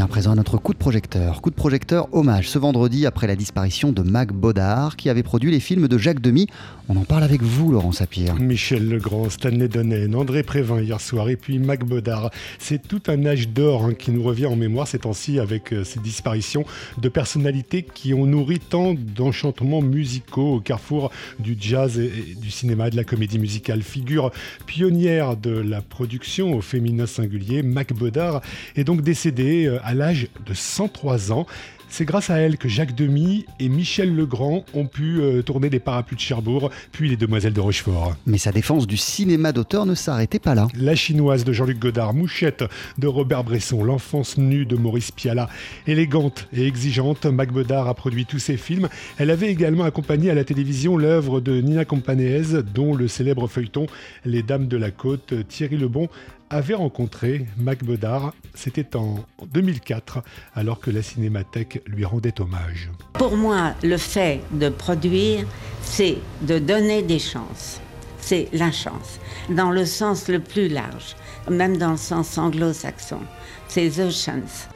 à présent à notre coup de projecteur. Coup de projecteur hommage ce vendredi après la disparition de Mac Baudard qui avait produit les films de Jacques Demy. On en parle avec vous, Laurent Sapir. Michel Legrand, Stanley Donen, André Prévin hier soir et puis Mac Baudard. C'est tout un âge d'or hein, qui nous revient en mémoire ces temps-ci avec euh, ces disparitions de personnalités qui ont nourri tant d'enchantements musicaux au carrefour du jazz et du cinéma, de la comédie musicale. Figure pionnière de la production au féminin singulier, Mac Baudard est donc décédée euh, à l'âge de 103 ans. C'est grâce à elle que Jacques Demy et Michel Legrand ont pu euh, tourner Les Parapluies de Cherbourg, puis Les Demoiselles de Rochefort. Mais sa défense du cinéma d'auteur ne s'arrêtait pas là. La chinoise de Jean-Luc Godard, Mouchette de Robert Bresson, L'enfance nue de Maurice Piala, élégante et exigeante, Mac Godard a produit tous ses films. Elle avait également accompagné à la télévision l'œuvre de Nina Campanéez, dont le célèbre feuilleton Les Dames de la Côte, Thierry Lebon avait rencontré Mac c'était en 2004, alors que la Cinémathèque lui rendait hommage. Pour moi, le fait de produire, c'est de donner des chances. C'est la chance, dans le sens le plus large, même dans le sens anglo-saxon. C'est the chance.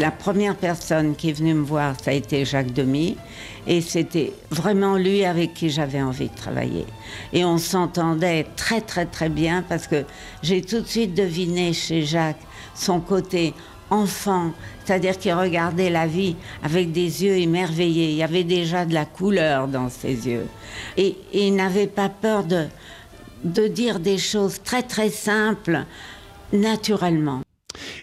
La première personne qui est venue me voir, ça a été Jacques Demy. Et c'était vraiment lui avec qui j'avais envie de travailler. Et on s'entendait très très très bien parce que j'ai tout de suite deviné chez Jacques son côté enfant, c'est-à-dire qu'il regardait la vie avec des yeux émerveillés. Il y avait déjà de la couleur dans ses yeux. Et, il n'avait pas peur de, de dire des choses très très simples, naturellement.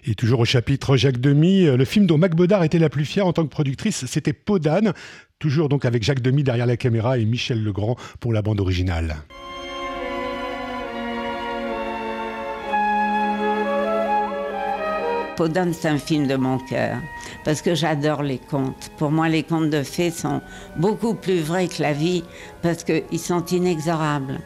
Et toujours au chapitre Jacques Demy, le film dont Mac Bodard était la plus fière en tant que productrice, c'était Peau d'âne, toujours donc avec Jacques Demy derrière la caméra et Michel Legrand pour la bande originale. Peau d'âne, c'est un film de mon cœur, parce que j'adore les contes. Pour moi, les contes de fées sont beaucoup plus vrais que la vie, parce qu'ils sont inexorables.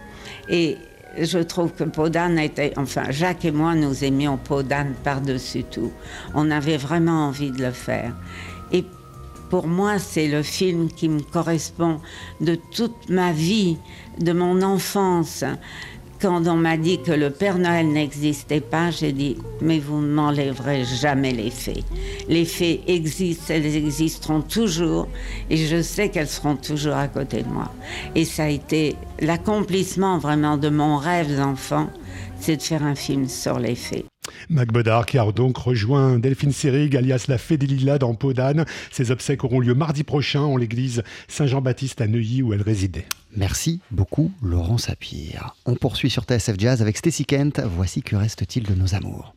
Je trouve que Podane était, enfin Jacques et moi, nous aimions Podane par-dessus tout. On avait vraiment envie de le faire. Et pour moi, c'est le film qui me correspond de toute ma vie, de mon enfance. Quand on m'a dit que le Père Noël n'existait pas, j'ai dit, mais vous ne m'enlèverez jamais les fées. Les fées existent, elles existeront toujours, et je sais qu'elles seront toujours à côté de moi. Et ça a été l'accomplissement vraiment de mon rêve d'enfant, c'est de faire un film sur les fées. Mac Bodard qui a donc rejoint Delphine Seyrig alias la Fée des Lilas dans Podane. Ses obsèques auront lieu mardi prochain en l'église Saint-Jean-Baptiste à Neuilly où elle résidait. Merci beaucoup Laurent Sapir. On poursuit sur TSF Jazz avec Stacy Kent. Voici que reste-t-il de nos amours.